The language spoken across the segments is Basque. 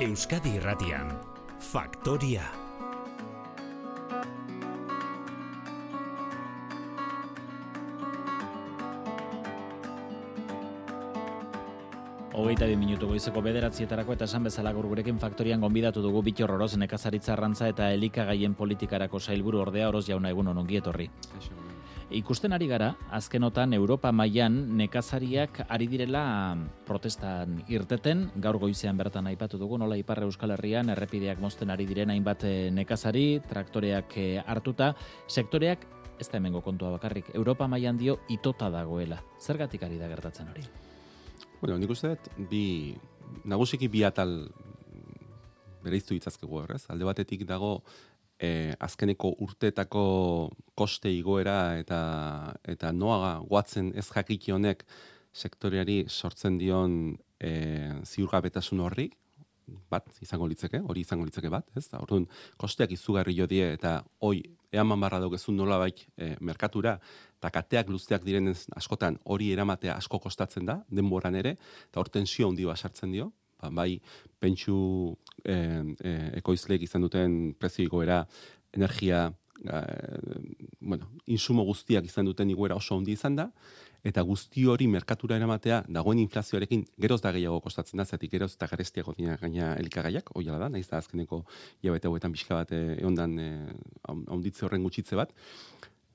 Euskadi Irratian, Faktoria. Hogeita bi minutu goizeko bederatzietarako eta esan bezala gaur gurekin faktorian gonbidatu dugu bitor oroz nekazaritza arrantza eta elikagaien politikarako sailburu ordea oroz jauna egun onongi etorri. Ikusten ari gara, azkenotan Europa mailan nekazariak ari direla protestan irteten, gaur goizean bertan aipatu dugu, nola Iparra Euskal Herrian errepideak mozten ari diren hainbat eh, nekazari, traktoreak eh, hartuta, sektoreak ez da hemengo kontua bakarrik, Europa mailan dio itota dagoela. Zergatik ari da gertatzen hori? Bueno, nik uste dut, bi, nagusiki bi atal bereiztu ditzazkegu horrez. Alde batetik dago, eh, azkeneko urteetako koste igoera eta eta noaga guatzen ez jakiki honek sektoreari sortzen dion eh, ziurgabetasun horri, bat izango litzeke, hori izango litzeke bat, ez? Da, orduan, kosteak izugarri jo die eta hoi eaman barra daukezun nola baik e, merkatura, eta kateak luzteak direnez askotan hori eramatea asko kostatzen da, denboran ere, eta hor tensio handi sartzen dio, bai pentsu e, e, ekoizleek izan duten prezio igoera, energia, e, bueno, insumo guztiak izan duten igoera oso handi izan da, eta guzti hori merkatura eramatea dagoen inflazioarekin geroz da gehiago kostatzen da, zetik geroz eta garestiago dira gaina elikagaiak, hoi da, nahiz da azkeneko jabete hauetan pixka bat egondan e, haunditze horren gutxitze bat.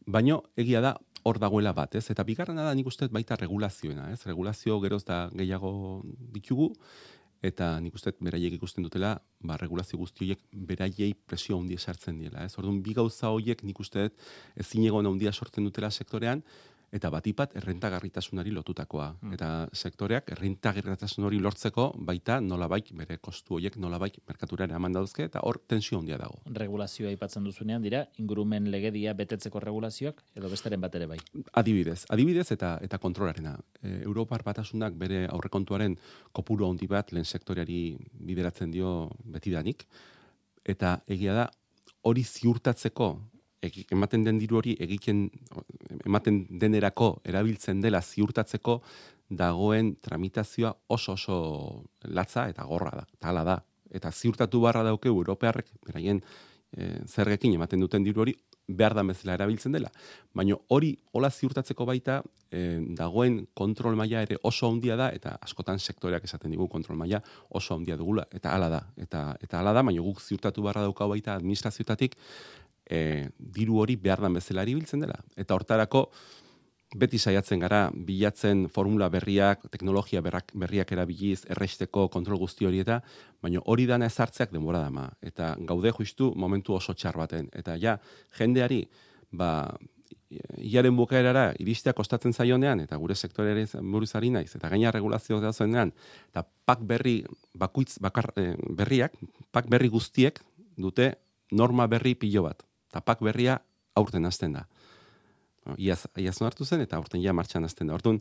Baino egia da hor dagoela bat, ez? Eta bigarrena da nik uste baita regulazioena, ez? Regulazio geroz da gehiago ditugu, eta nik uste beraiek ikusten dutela, ba, regulazio guzti horiek beraiei presio handia sartzen diela, ez? Orduan, bi gauza horiek nik uste ezin egon handia sortzen dutela sektorean, eta batipat errentagarritasunari lotutakoa. Hmm. Eta sektoreak errentagarritasun hori lortzeko baita nolabait bere kostu horiek nolabait merkatura eraman dauzke eta hor tensio handia dago. Regulazioa aipatzen duzunean dira ingurumen legedia betetzeko regulazioak edo besteren bat ere bai. Adibidez, adibidez eta eta kontrolarena. E, Europar batasunak bere aurrekontuaren kopuru handi bat lehen sektoreari bideratzen dio betidanik eta egia da hori ziurtatzeko ematen den diru hori egiten ematen denerako erabiltzen dela ziurtatzeko dagoen tramitazioa oso oso latza eta gorra da, tala da. Eta ziurtatu barra dauke Europearrek, beraien e, zergekin ematen duten diru hori, behar da mezela erabiltzen dela. Baina hori hola ziurtatzeko baita e, dagoen kontrol maila ere oso handia da eta askotan sektoreak esaten digu kontrol maila oso handia dugula eta hala da. Eta eta hala da, baina guk ziurtatu barra dauka baita administrazioetatik e, diru hori behar dan bezala biltzen dela. Eta hortarako, beti saiatzen gara, bilatzen formula berriak, teknologia berrak, berriak erabiliz, erresteko kontrol guzti hori eta, baina hori dana ezartzeak denbora dama. Eta gaude justu momentu oso txar baten. Eta ja, jendeari, ba, iaren bukaerara iristea kostatzen zaionean, eta gure sektoreari buruz ari naiz, eta gaina regulazio da zuenean, eta pak berri, bakuitz, bakar, eh, berriak, pak berri guztiek dute norma berri pilo bat tapak berria aurten hasten da. Iaz, iaz hartu zen eta aurten ja martxan hasten da. Orduan,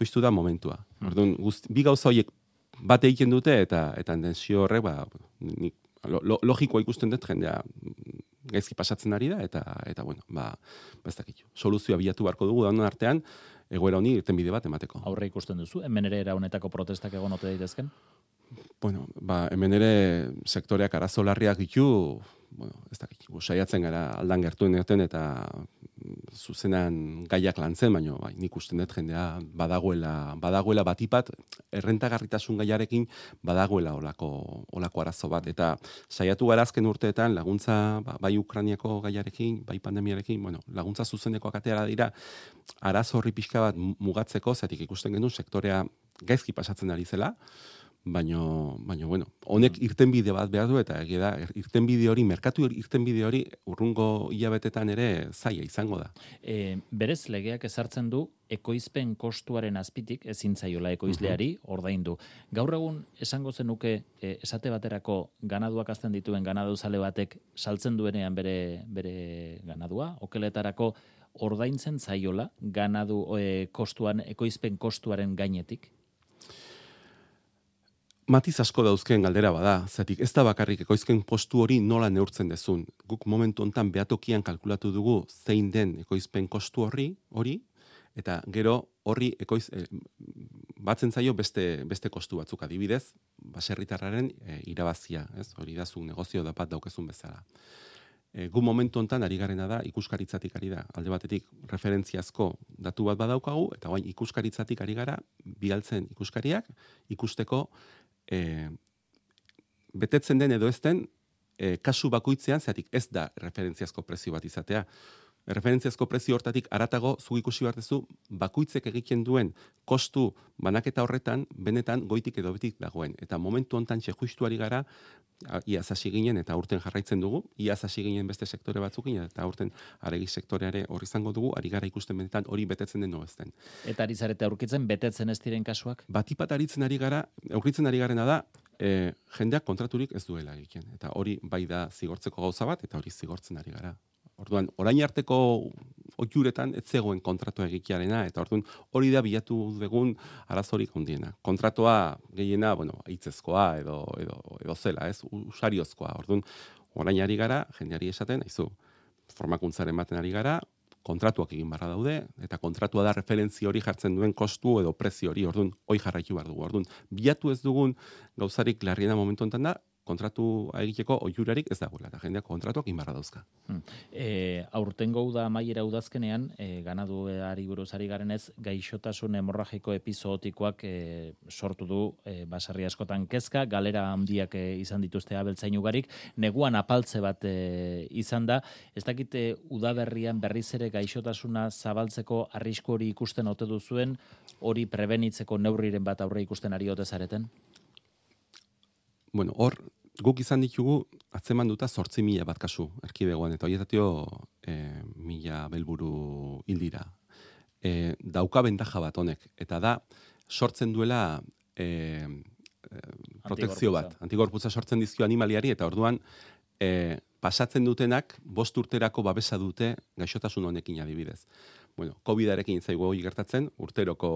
justu da momentua. Hmm. Orduan, guzti, bi gauza horiek bat egiten dute eta eta tensio horrek ba, nik, lo, logikoa ikusten dut jendea gaizki pasatzen ari da eta eta bueno, ba, ba ez dakit. Soluzioa bilatu beharko dugu da artean egoera honi irten bide bat emateko. Aurre ikusten duzu, hemen ere era honetako protestak egon ote daitezken? Bueno, ba, hemen ere sektoreak arazo larriak ditu, bueno, ez dakit, saiatzen gara aldan gertuen egoten eta zuzenan gaiak lantzen, baino bai, nik usten dut jendea badagoela, badagoela batipat errentagarritasun gaiarekin badagoela olako, olako arazo bat. Eta saiatu gara azken urteetan laguntza ba, bai Ukraniako gaiarekin, bai pandemiarekin, bueno, laguntza zuzeneko akateara dira arazo horri pixka bat mugatzeko, zatik ikusten genuen sektorea gaizki pasatzen ari zela, baino baino bueno honek irtenbide bat behar du eta egia da irtenbide hori merkatu irtenbide hori urrungo hilabetetan ere zaia izango da. E, berez legeak ezartzen du ekoizpen kostuaren azpitik ezin zaiola ekoizleari uh ordaindu. Gaur egun esango zenuke e, esate baterako ganaduak azten dituen ganadu zale batek saltzen duenean bere bere ganadua okeletarako ordaintzen zaiola ganadu e, kostuan ekoizpen kostuaren gainetik Matiz asko dauzken galdera bada, zatik ez da bakarrik ekoizken postu hori nola neurtzen dezun. Guk momentu hontan behatokian kalkulatu dugu zein den ekoizpen kostu horri, hori, Eta gero horri ekoiz, e, batzen zaio beste, beste kostu batzuk adibidez, baserritarraren e, irabazia, ez? hori da zu negozio da bat daukezun bezala. E, gu momentu hontan ari garena da ikuskaritzatik ari da. Alde batetik referentziazko datu bat badaukagu eta orain ikuskaritzatik ari gara bialtzen ikuskariak ikusteko e, betetzen den edo ezten e, kasu bakoitzean zeatik ez da referentziazko prezio bat izatea referentziazko prezio hortatik aratago zu ikusi bartezu bakuitzek egiten duen kostu banaketa horretan benetan goitik edo betik dagoen. Eta momentu hontan txe justuari gara iaz hasi ginen eta urten jarraitzen dugu iaz hasi ginen beste sektore batzukin eta urten aregi sektoreare hor izango dugu ari gara ikusten benetan hori betetzen den noezten eta ari zarete aurkitzen betetzen ez diren kasuak? Batipat aritzen ari gara aurkitzen ari garena da e, jendeak kontraturik ez duela egiten. Eta hori bai da zigortzeko gauza bat eta hori zigortzen ari gara Orduan, orain arteko oiuretan ez zegoen kontratu egitearena, eta orduan hori da bilatu dugun arazorik ondiena. Kontratua gehiena, bueno, hitzezkoa edo, edo, edo zela, ez, usariozkoa. Orduan, orain ari gara, jendeari esaten, haizu, formakuntzaren baten ari gara, kontratuak egin barra daude, eta kontratua da referenzi hori jartzen duen kostu edo prezio hori, orduan, hoi jarraitu behar dugu. Orduan, bilatu ez dugun gauzarik larriena momentu enten da, kontratu egiteko oiurarik ez dagoela, eta jendeak kontratuak inbarra dauzka. Hmm. E, aurtengo uda maiera udazkenean, e, ganadu ari buruz ari garen ez, gaixotasun hemorragiko episodikoak e, sortu du e, basarri askotan kezka, galera handiak e, izan dituzte abeltzain ugarik, neguan apaltze bat e, izan da, ez dakite udaberrian berriz ere gaixotasuna zabaltzeko arrisku hori ikusten ote duzuen, hori prebenitzeko neurriren bat aurre ikusten ari ote zareten? Bueno, hor, guk izan ditugu atzeman duta sortzi mila bat kasu erkidegoan, eta horietazio e, mila belburu hildira. E, dauka bentaja bat honek, eta da sortzen duela e, e, protekzio bat, antigorputza sortzen dizkio animaliari, eta orduan e, pasatzen dutenak bost urterako babesa dute gaixotasun honekin adibidez bueno, COVID-arekin zaigu gertatzen, urteroko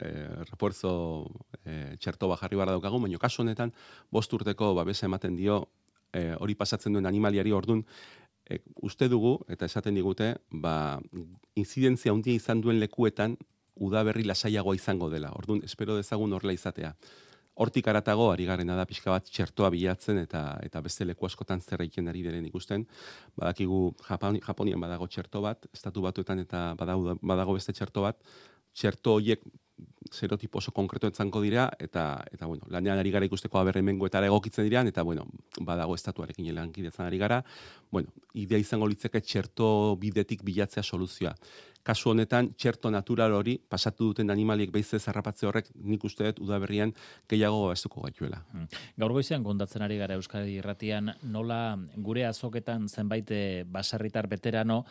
e, refuerzo e, txerto bajarri barra daukagu, baina kasu honetan, bost urteko babesa ematen dio e, hori pasatzen duen animaliari ordun e, uste dugu, eta esaten digute, ba, incidentzia handia izan duen lekuetan, udaberri lasaiagoa izango dela. Ordun espero dezagun horrela izatea hortik aratago ari garena da pixka bat txertoa bilatzen eta eta beste leku askotan zer egiten ari diren ikusten. Badakigu Japoni, Japonian badago txerto bat, estatu batuetan eta badago, badago beste txerto bat. Txerto horiek serotipo oso konkreto etzanko dira eta eta bueno, lanean ari gara ikusteko aberremengo eta egokitzen direan eta bueno, badago estatuarekin lankidetzan ari gara. Bueno, idea izango litzeke txerto bidetik bilatzea soluzioa kasu honetan txerto natural hori pasatu duten animaliek beize zarrapatze horrek nik uste dut udaberrian gehiago estuko gaituela. Hmm. Gaur goizean kontatzen ari gara Euskadi Irratian nola gure azoketan zenbait eh, baserritar veterano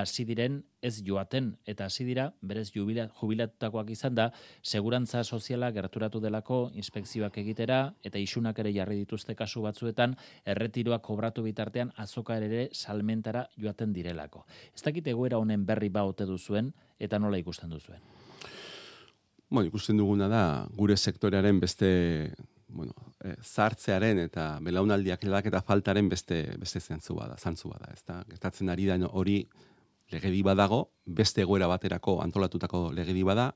hasi diren ez joaten eta hasi dira berez jubilatutakoak izan da segurantza soziala gerturatu delako inspekzioak egitera eta isunak ere jarri dituzte kasu batzuetan erretiroak kobratu bitartean azoka ere salmentara joaten direlako. Ez dakit egoera honen berri ba ote duzuen eta nola ikusten duzuen. Bueno, ikusten duguna da gure sektorearen beste bueno, e, zartzearen eta belaunaldiak eta faltaren beste beste zentzu bada, zantzu bada, ezta? Gertatzen ari da hori legedi badago, beste egoera baterako antolatutako legedi bada,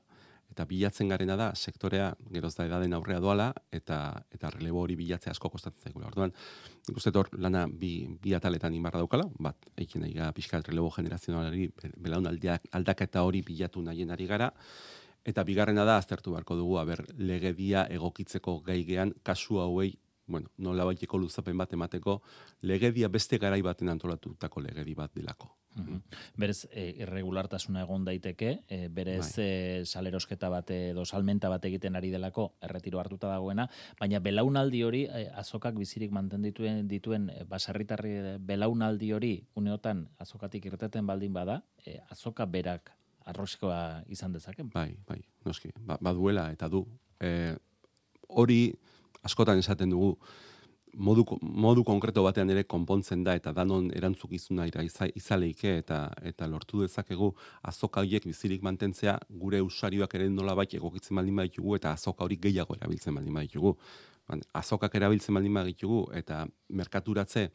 eta bilatzen garena da, sektorea geroz da edaden aurrea doala, eta eta relebo hori bilatzea asko kostatzen zaigula. Orduan, ikusten hor lana bi, bi ataletan inbarra daukala, bat, eiken nahi gara relebo generazionalari belaun aldaketa hori bilatu nahien ari gara, eta bigarrena da, aztertu beharko dugu, aber, legedia egokitzeko gaigean kasu hauei bueno, nola baiteko luzapen bat emateko, legedia beste garai baten antolatutako legedi bat delako. Mm Berez, e, irregulartasuna egon daiteke, e, berez bai. e, salerosketa bat edo salmenta bat egiten ari delako erretiro hartuta dagoena, baina belaunaldi hori, e, azokak bizirik manten dituen, dituen e, basarritarri belaunaldi hori, uneotan azokatik irteten baldin bada, e, azoka berak arroskoa izan dezaken. Bai, bai, noski, ba, baduela eta du. E, hori askotan esaten dugu, modu, modu konkreto batean ere konpontzen da eta danon erantzukizuna ira izaleike eta eta lortu dezakegu azoka horiek bizirik mantentzea gure usarioak ere nola bait egokitzen baldin baditugu eta azoka hori gehiago erabiltzen baldin baditugu. Azokak erabiltzen baldin baditugu eta merkaturatze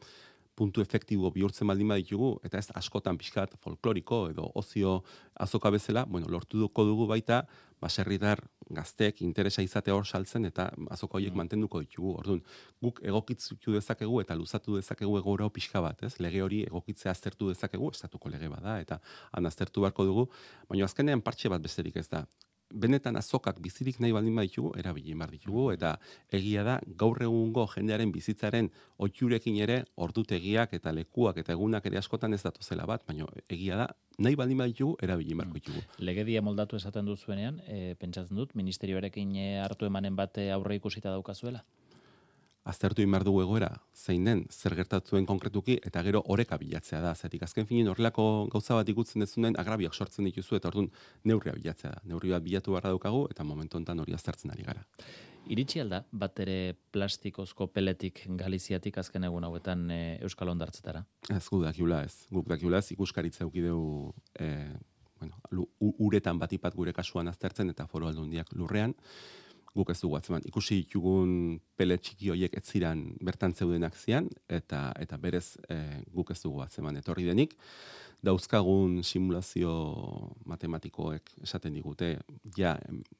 puntu efektibo bihurtzen baldin baditugu, eta ez askotan pixkat folkloriko edo ozio azoka bezala, bueno, lortu duko dugu baita, baserritar gazteek interesa izate hor saltzen eta azoko horiek mm. mantenduko ditugu. Orduan, guk egokitzu dezakegu eta luzatu dezakegu egora pixka bat, ez? Lege hori egokitzea aztertu dezakegu, estatuko lege bada eta han aztertu beharko dugu, baina azkenean partxe bat besterik ez da benetan azokak bizirik nahi baldin baditugu, erabili mar ditugu, eta egia da, gaur egungo jendearen bizitzaren otxurekin ere, ordutegiak eta lekuak eta egunak ere askotan ez datu zela bat, baina egia da, nahi baldin baditugu, erabili ditugu. Mm. Legedia moldatu esaten duzuenean, e, pentsatzen dut, ministerioarekin eh, hartu emanen bat aurre ikusita daukazuela? Aztertu inbar dugu egoera, zein den, zer gertatzuen konkretuki, eta gero oreka bilatzea da. Zetik, azken finin horrelako gauza bat ikutzen dezunen, agrabiak sortzen dituzu, eta orduan neurria bilatzea da. Neurri bat bilatu barra daukagu, eta momentu honetan hori aztertzen ari gara. Iritsi alda, bat ere plastikozko peletik galiziatik azken egun hauetan e, Euskal Ondartzetara? Ez gu dakiula ez. Guk dakiula ez, ikuskaritza eukideu e, bueno, uretan batipat gure kasuan aztertzen, eta foro aldundiak lurrean guk ez dugu atzeman. Ikusi ditugun pele txiki horiek ez ziran bertan zeudenak zian, eta eta berez e, guk ez dugu atzeman etorri denik. Dauzkagun simulazio matematikoek esaten digute, ja,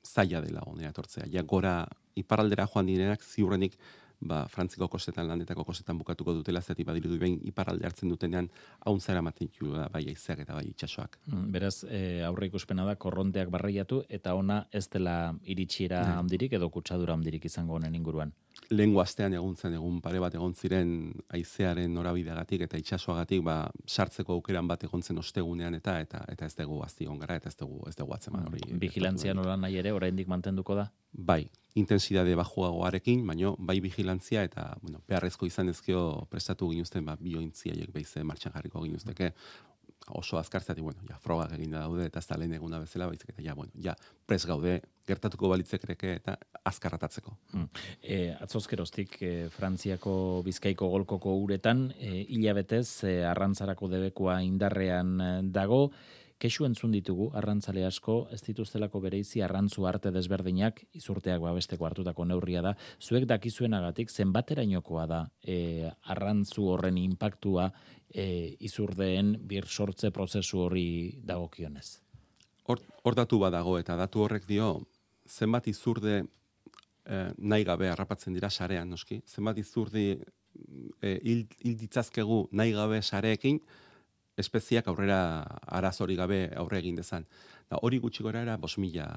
zaila dela honera etortzea. Ja, gora iparaldera joan direnak ziurrenik ba, frantziko kostetan, landetako kostetan bukatuko dutela, zati badiru behin iparalde hartzen dutenean, haun zara maten da, bai aizeak eta bai itxasoak. Mm, beraz, e, aurre ikuspena da, korronteak barraiatu, eta ona ez dela iritsiera handirik edo kutsadura handirik izango honen inguruan. Lehen astean egun zen, egun pare bat egon ziren aizearen norabideagatik eta itxasoagatik, ba, sartzeko aukeran bat egon zen ostegunean eta eta eta ez dugu azti gara eta ez dugu, ez dugu atzeman hori. Mm, vigilantzia nola nahi ere, oraindik mantenduko da? Bai, intensidade bajuagoarekin, baino bai vigilantzia eta bueno, beharrezko izan ezkeo prestatu ginuzten ba biointziaiek beize martxan jarriko ginuzteke oso azkartzati, bueno, ja, frogak egin daude, eta ez da lehen eguna bezala, baizik, eta ja, bueno, ja, pres gaude, gertatuko balitzek ereke, eta azkarratatzeko. Hmm. E, atzozkeroztik, e, Frantziako bizkaiko golkoko uretan, e, hilabetez, e, arrantzarako debekoa indarrean e, dago, kesu entzun ditugu, arrantzale asko, ez dituztelako bereizi arrantzu arte desberdinak, izurteak babesteko hartutako neurria da, zuek dakizuenagatik zenbaterainokoa da e, arrantzu horren impactua e, izurdeen bir sortze prozesu hori dagokionez? Hor, hor datu badago eta datu horrek dio, zenbat izurde e, nahi gabe harrapatzen dira sarean, noski? Zenbat izurdi e, hil, nahi gabe sareekin, espeziak aurrera arazori gabe aurre egin dezan. Da, hori gutxi gora era, mila,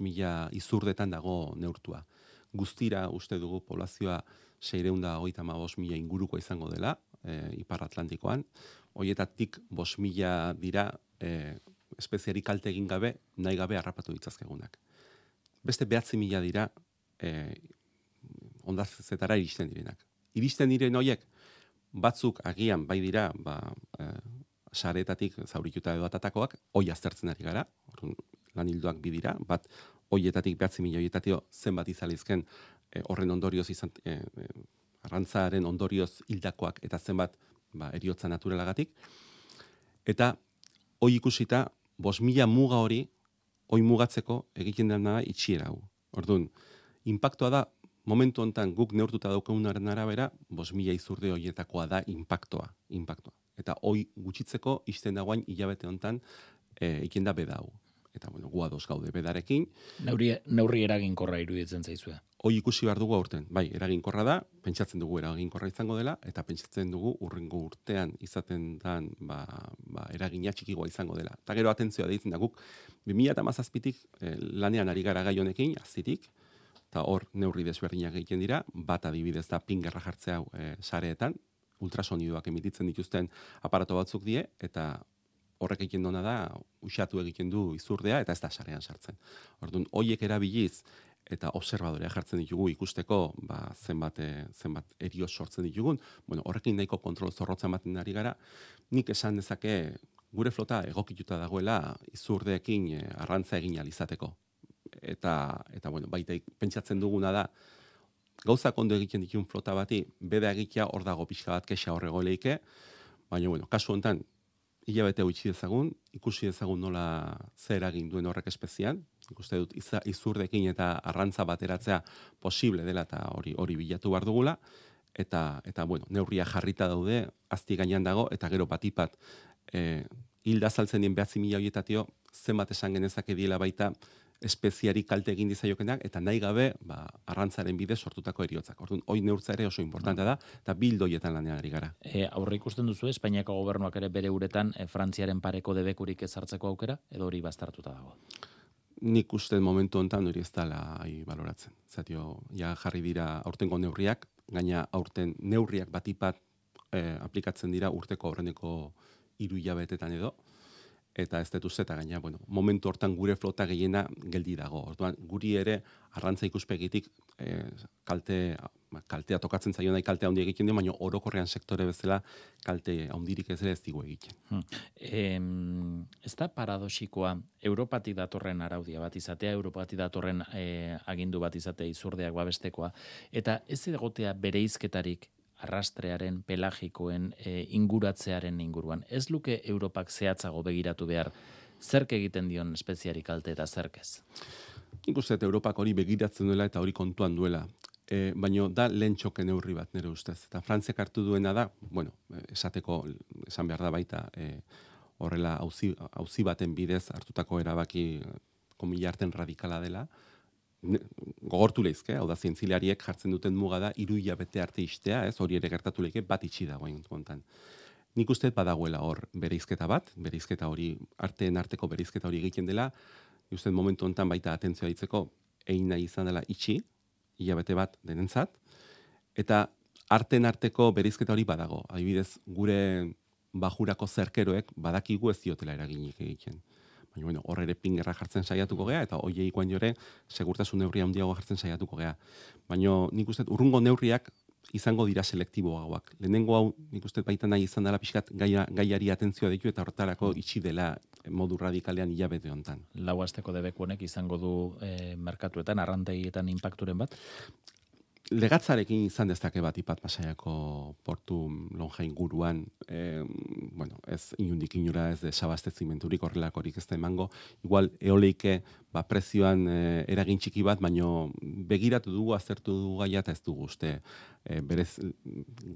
mila izurdetan dago neurtua. Guztira uste dugu poblazioa seireunda hogeita ma mila inguruko izango dela, e, Ipar Atlantikoan. Hoietatik bos mila dira e, espeziari kalte egin gabe, nahi gabe harrapatu ditzazkegunak. Beste behatzi mila dira e, ondartzetara iristen direnak. Iristen diren horiek, batzuk agian bai dira, ba, e, saretatik zaurituta edo atatakoak, hoi aztertzen ari gara, lan hilduak bidira, bat hoietatik behatzi milioietatik zenbat izalizken e, horren ondorioz izan, e, e, arrantzaren ondorioz hildakoak eta zenbat ba, eriotza naturalagatik. Eta hoi ikusita, bos mila muga hori, hoi mugatzeko egiten dena itxiera hau. Orduan, impactoa da, momentu hontan guk neurtuta daukagunaren arabera, bos mila izurde horietakoa da impactoa. impactoa eta hoi gutxitzeko izten dagoain hilabete hontan e, ikin da beda hau. Eta bueno, gu ados gaude bedarekin. Neurri, neurri eraginkorra iruditzen zaizue. Hoi ikusi behar dugu aurten. Bai, eraginkorra da, pentsatzen dugu eraginkorra izango dela, eta pentsatzen dugu urrengo urtean izaten dan ba, ba, eragina txikigoa izango dela. Eta gero atentzioa deitzen da guk, 2000 eta mazazpitik eh, lanean ari gara gai honekin, azitik, eta hor neurri desberdinak egiten dira, bat adibidez da pingerra jartzea e, sareetan, ultrasonidoak emititzen dituzten aparato batzuk die, eta horrek egiten dona da, usatu egiten du izurdea, eta ez da sarean sartzen. Orduan, hoiek erabiliz, eta observadorea jartzen ditugu ikusteko ba, zenbat, eh, zenbat erio sortzen ditugun, bueno, horrekin nahiko kontrol zorrotzen baten ari gara, nik esan dezake gure flota egokituta dagoela izurdeekin e, arrantza egin alizateko. Eta, eta bueno, baita pentsatzen duguna da, gauza ondo egiten ditun flota bati, beda egitea hor dago pixka bat kexa horrego leike, baina, bueno, kasu honetan, hilabete utzi dezagun, ikusi dezagun nola zer eragin duen horrek espezian, ikuste dut izurdekin eta arrantza bateratzea posible dela eta hori hori bilatu behar dugula, eta, eta bueno, neurria jarrita daude, azti gainean dago, eta gero batipat, e, hilda saltzen dien behatzi mila horietatio, zenbat esan genezake diela baita, espeziari kalte egin dizaiokenak eta nahi gabe ba, arrantzaren bidez sortutako eriotzak. Orduan, hoi neurtza ere oso importante da, eta bildoietan lanean ari gara. E, aurre ikusten duzu, Espainiako gobernuak ere bere uretan e, Frantziaren pareko debekurik ezartzeko aukera, edo hori bastartuta dago? Nik uste momentu honetan hori ez dala baloratzen. Zatio, ja jarri dira aurtengo neurriak, gaina aurten neurriak batipat e, aplikatzen dira urteko aurreneko hiru hilabetetan edo, eta ez dut eta gaina, bueno, momentu hortan gure flota gehiena geldi dago. Orduan, guri ere arrantza ikuspegitik e, kalte, kaltea tokatzen zaio nahi kaltea handi egiten dio, baina orokorrean sektore bezala kalte handirik ez ere ez digu egiten. Hmm. ez da paradoxikoa, Europatik datorren araudia bat izatea, Europatik datorren e, agindu bat izatea izurdeak babestekoa, eta ez egotea bere izketarik arrastrearen, pelagikoen, e, inguratzearen inguruan. Ez luke Europak zehatzago begiratu behar, zerk egiten dion espeziari kalte eta zerkez? Nik uste, Europak hori begiratzen duela eta hori kontuan duela. E, baina da lehen txoke neurri bat, nire ustez. Eta Frantziak hartu duena da, bueno, esateko, esan behar da baita, e, horrela hauzi baten bidez hartutako erabaki komilarten radikala dela, gogortu lehizke, hau da zientzilariek jartzen duten muga da, iru bete arte istea, ez hori ere gertatu lehike, bat itxi dagoen kontan. Nik uste badagoela hor bereizketa bat, bereizketa hori, arteen arteko bereizketa hori egiten dela, uste momentu honetan baita atentzioa ditzeko, egin nahi izan dela itxi, hilabete bat denentzat, eta arten arteko bereizketa hori badago. Adibidez, gure bajurako zerkeroek badakigu ez diotela eraginik egiten. Baina, bueno, hor ere pingerra jartzen saiatuko gea, eta hoiei ikoan jore, segurtasun neurria handiago jartzen saiatuko gea. Baina, nik uste, urrungo neurriak izango dira selektiboagoak. Lehenengo hau, nik uste, baita nahi izan dela pixkat gaia, gaiari atentzioa ditu, eta horretarako itxi dela modu radikalean hilabete honetan. Lau azteko debekuenek izango du e, merkatuetan, arrantegietan impacturen bat? Legatzarekin izan dezake bat ipat pasaiako portu lonja inguruan, e, bueno, ez inundik inura ez de sabaztezimenturik horrelakorik ez da emango, igual eoleike ba, prezioan e, eragin txiki bat, baino begiratu dugu, aztertu dugu gaia eta ez dugu uste e, berez,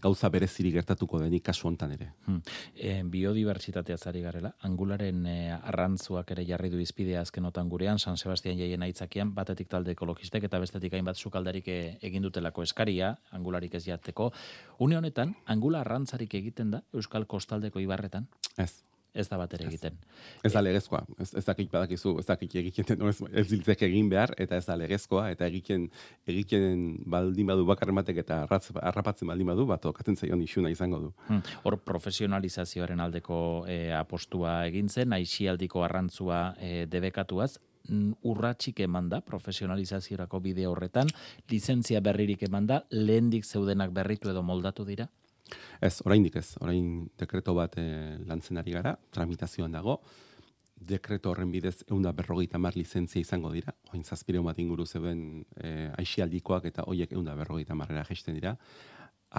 gauza berezirik gertatuko denik kasu hontan ere. Hmm. E, biodibertsitatea zari garela, angularen e, arrantzuak ere jarri du izpidea azkenotan gurean, San Sebastian jaien aitzakian, batetik talde ekologistek eta bestetik hainbat sukaldarik e, egin dutelako eskaria, angularik ez jateko. Une honetan, angula arrantzarik egiten da Euskal Kostaldeko ibarretan? Ez ez da bat ere egiten. Ez da legezkoa, ez, ez dakit badakizu, ez dakit egiten, no, ez, ez egin behar, eta ez da legezkoa, eta egiten, egiten baldin badu bakarren batek eta arratz, arrapatzen baldin badu, bat okatzen zaion isuna izango du. Hmm. Hor profesionalizazioaren aldeko e, apostua egin zen, aixialdiko arrantzua e, debekatuaz, mm, urratxik eman da profesionalizaziorako bide horretan, lizentzia berririk eman da, lehendik zeudenak berritu edo moldatu dira? Ez, oraindik ez. Orain dekreto bat e, lantzen ari gara, tramitazioan dago. Dekreto horren bidez eunda berrogeita mar lizentzia izango dira. Oin zazpire bat inguru zeben e, aixialdikoak eta hoiek eunda berrogeita marrera gesten dira.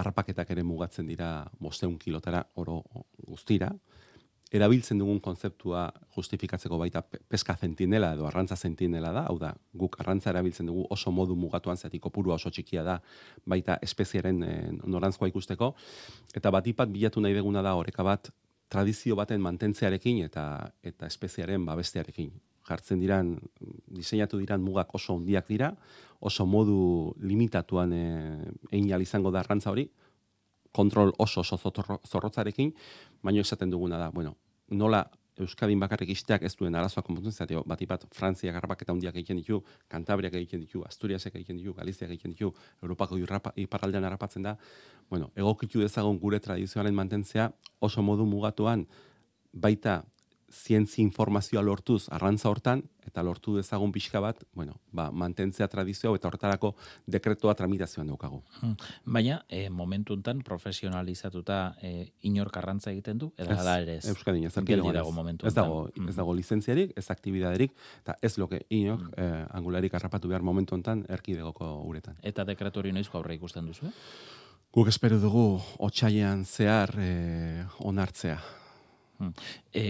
Arrapaketak ere mugatzen dira bosteun kilotara oro guztira erabiltzen dugun konzeptua justifikatzeko baita peska zentinela edo arrantza zentinela da, hau da, guk arrantza erabiltzen dugu oso modu mugatuan zetik kopurua oso txikia da, baita espeziaren e, norantzkoa ikusteko, eta batipat bilatu nahi deguna da horeka bat tradizio baten mantentzearekin eta eta espeziaren babestearekin. Jartzen diran, diseinatu diran mugak oso handiak dira, oso modu limitatuan e, egin izango da arrantza hori, kontrol oso oso zorrotzarekin, baino esaten duguna da, bueno, nola Euskadin bakarrik isteak ez duen arazoa konpontzen zateo, bat ipat Frantzia garrapak eta hundiak egiten ditu, Kantabriak egiten ditu, Asturiasek egiten ditu, Galiziak egiten ditu, Europako iparraldean harrapatzen da, bueno, egokitu dezagon gure tradizioaren mantentzea oso modu mugatuan baita zientzi informazioa lortuz arrantza hortan, eta lortu dezagun pixka bat, bueno, ba, mantentzea tradizioa eta hortarako dekretoa tramitazioan daukagu. Hmm. Baina, e, momentu enten profesionalizatuta e, inork arrantza egiten du, edo da ere ez? Euskadin, ez, dago momentu ez dago, ez hmm. dago lizentziarik, ez aktibidaderik, eta ez loke inork mm. eh, angularik harrapatu behar momentu enten erkidegoko uretan. Eta dekretu hori noizko aurre ikusten duzu, eh? Guk espero dugu otxaian zehar eh, onartzea. Hmm. E,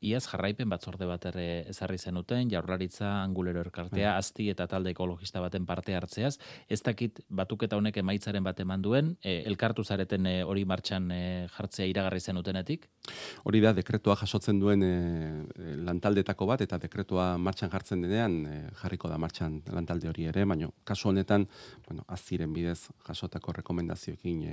iaz jarraipen batzorde bat ere ezarri zenuten, jaurlaritza, angulero erkartea, azti eta talde ekologista baten parte hartzeaz, ez dakit batuketa honek emaitzaren bat eman duen, e, elkartu zareten e, hori martxan e, jartzea iragarri zenutenetik? Hori da, dekretua jasotzen duen e, lantaldetako bat, eta dekretua martxan jartzen denean, jarriko da martxan lantalde hori ere, baina kasu honetan, bueno, aziren bidez jasotako rekomendazioekin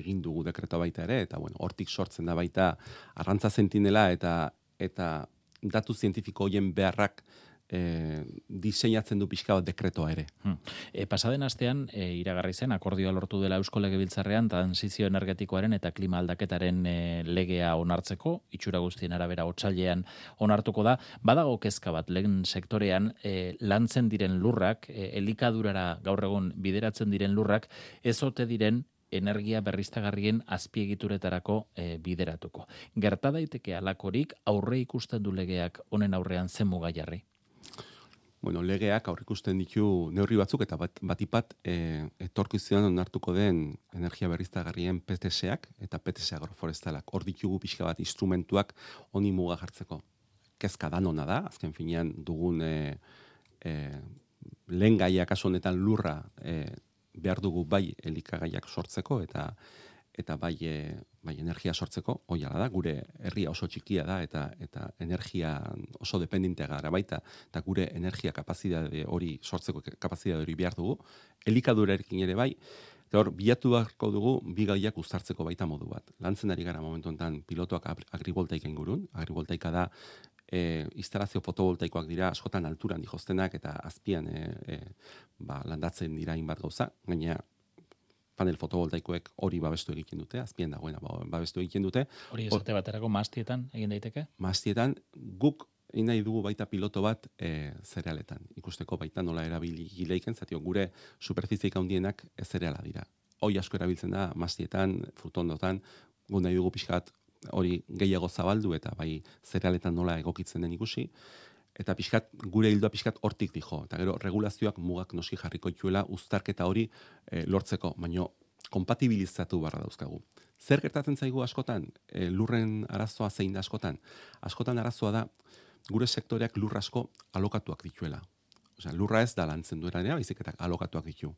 egin dugu dekretua baita ere, eta bueno, hortik sortzen da baita arrantza zentinela eta eta datu zientifiko hoien beharrak e, diseinatzen du pixka bat dekretoa ere. Hmm. E, pasaden astean, e, iragarri zen, akordioa lortu dela Eusko Legebiltzarrean, transizio energetikoaren eta klima aldaketaren e, legea onartzeko, itxura guztien arabera otxailean onartuko da, badago kezka bat, lehen sektorean, e, lantzen diren lurrak, e, elikadurara gaur egun bideratzen diren lurrak, ezote diren energia berriztagarrien azpiegituretarako e, bideratuko. Gerta daiteke alakorik aurre ikusten du legeak honen aurrean zen muga jarri? bueno, legeak aurrikusten ditu neurri batzuk eta bat, batipat e, etorkizuan onartuko den energia berriztagarrien PTSak eta PTS agroforestalak. Hor ditugu pixka bat instrumentuak honi muga jartzeko. Kezka da nona da, azken finean dugun e, e, lehen gaiak honetan lurra e, behar dugu bai elikagaiak sortzeko eta eta bai, e, bai energia sortzeko, oiala da, gure herria oso txikia da, eta eta energia oso dependentea gara baita, eta gure energia kapazitate hori sortzeko kapazitate hori behar dugu, elikadurarekin ere bai, hor, bilatu beharko dugu, bi gaiak uztartzeko baita modu bat. Lantzen ari gara momentu enten pilotoak agrivoltaika ingurun, agrivoltaika da, e, instalazio fotovoltaikoak dira askotan alturan dihoztenak eta azpian e, e, ba, landatzen dira inbat gauza, gaina panel fotovoltaikoek hori babestu egiten dute, azpien dagoena ba, babestu egiten dute. Hori esate baterako mastietan egin daiteke? Mastietan guk nahi dugu baita piloto bat e, zerealetan. Ikusteko baita nola erabili gileiken, zatio gure superfiziek handienak ez zereala dira. Hoi asko erabiltzen da mastietan, frutondotan, gu nahi dugu pixkat hori gehiago zabaldu eta bai zerealetan nola egokitzen den ikusi eta pixkat, gure hildoa pixkat hortik dijo. Eta gero, regulazioak mugak noski jarriko ituela uztarketa hori e, lortzeko, baino kompatibilizatu barra dauzkagu. Zer gertatzen zaigu askotan, e, lurren arazoa zein da askotan? Askotan arazoa da, gure sektoreak lur asko alokatuak dituela. Osea, lurra ez da lantzen dueranea, baizik eta alokatuak ditu.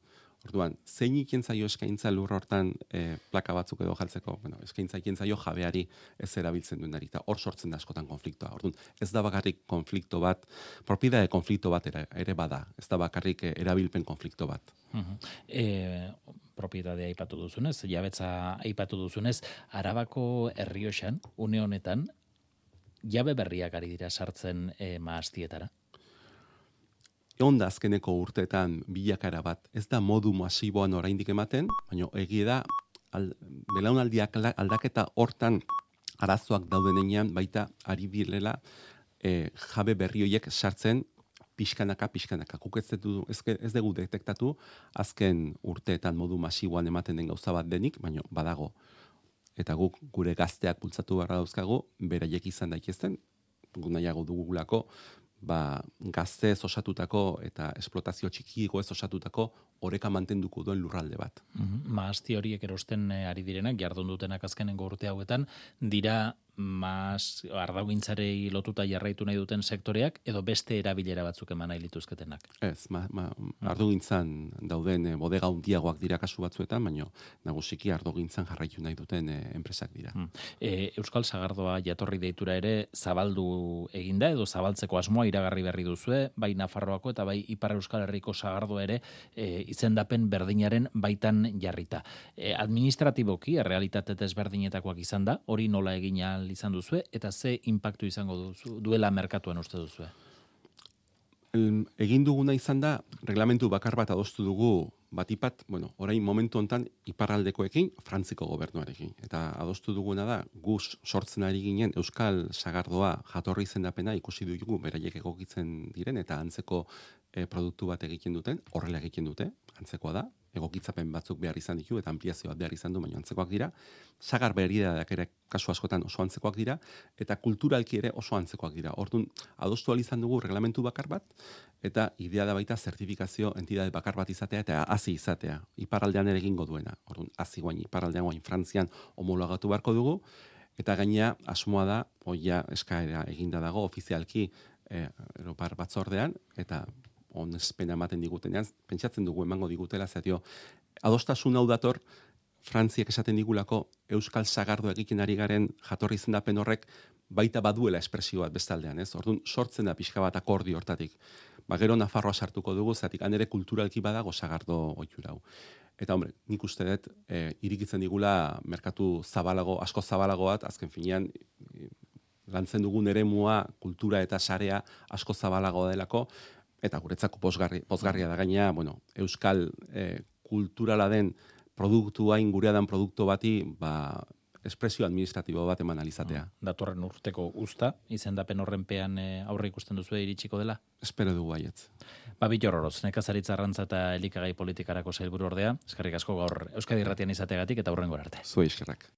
Orduan, zein ikin eskaintza lur hortan e, plaka batzuk edo jaltzeko, bueno, eskaintza ikin jabeari ez erabiltzen duen eta hor sortzen da askotan konfliktoa. Orduan, ez da bakarrik konflikto bat, propida de konflikto bat ere, ere bada, ez da bakarrik eh, erabilpen konflikto bat. Uh -huh. e, propiedadea aipatu duzunez, jabetza aipatu duzunez, arabako herrioxan, une honetan, jabe berriak ari dira sartzen e, maastietara? Egon da azkeneko urteetan bilakara bat, ez da modu masiboan oraindik ematen, baina egie da, al, belaunaldiak aldaketa hortan arazoak daudenean baita ari direla e, jabe berri horiek sartzen pixkanaka, pixkanaka. Kuk ez, du, ez, dugu detektatu azken urteetan modu masiboan ematen den gauza bat denik, baina badago. Eta guk gure gazteak bultzatu barra dauzkagu, beraiek izan daikizten, gu nahiago dugulako, ba, gaztez osatutako eta esplotazio txikiko ez osatutako oreka mantenduko duen lurralde bat. Mm -hmm. Maazti horiek erosten eh, ari direnak, jardun dutenak azkenengo urte hauetan, dira mas ardaugintzarei lotuta jarraitu nahi duten sektoreak edo beste erabilera batzuk eman nahi lituzketenak. Ez, ma, ma, ardugintzan dauden e, bodega hundiagoak dira kasu batzuetan, baina nagusiki ardugintzan jarraitu nahi duten e, enpresak dira. E, Euskal Sagardoa jatorri deitura ere zabaldu eginda edo zabaltzeko asmoa iragarri berri duzue, bai Nafarroako eta bai Ipar Euskal Herriko Sagardo ere e, izendapen berdinaren baitan jarrita. E, administratiboki, realitate desberdinetakoak izan da, hori nola egina izan duzue eta ze inpaktu izango duzu, duela merkatuan uste duzue? Egin duguna izan da, reglamentu bakar bat adostu dugu batipat, bueno, orain momentu hontan iparraldekoekin, frantziko gobernuarekin. Eta adostu duguna da, guz sortzen ari ginen Euskal Sagardoa jatorri izendapena ikusi dugu beraiek egokitzen diren eta antzeko e, produktu bat egiten duten, horrela egiten dute, antzekoa da, egokitzapen batzuk behar izan ditu eta ampliazio bat behar izan du, baina antzekoak dira. Sagar berriak ere kasu askotan oso antzekoak dira eta kulturalki ere oso antzekoak dira. Orduan adostu izan dugu reglamentu bakar bat eta idea da baita zertifikazio entidade bakar bat izatea eta hasi izatea. Iparraldean ere egingo duena. Orduan hasi guain iparraldean guain Frantzian homologatu beharko dugu eta gaina asmoa da, oia eskaera eginda dago ofizialki e, Europar batzordean, eta onespena ematen digutenean, pentsatzen dugu emango digutela, zatio, adostasun hau dator, Frantziak esaten digulako Euskal Zagardo egiten ari garen jatorri zendapen horrek baita baduela espresio bat bestaldean, ez? Orduan sortzen da pixka bat akordi hortatik. Ba, gero Nafarroa sartuko dugu, zatik anere kulturalki badago Zagardo oitura hau. Eta hombre, nik uste dut, e, irikitzen digula merkatu zabalago, asko zabalago bat, azken finean, e, lantzen dugun ere mua, kultura eta sarea asko zabalago delako, eta guretzako pozgarri, pozgarria da gaina, bueno, euskal e, kulturala den produktu hain gurea dan produktu bati, ba, espresio administratibo bat eman alizatea. Mm, datorren urteko usta, izendapen horrenpean e, aurre ikusten duzu iritsiko dela? Espero dugu baietz. Babit horroz, nekazaritza arrantza eta elikagai politikarako zailburu ordea, eskerrik asko gaur Euskadi Irratian izateagatik eta hurrengo arte. Zue eskerrak.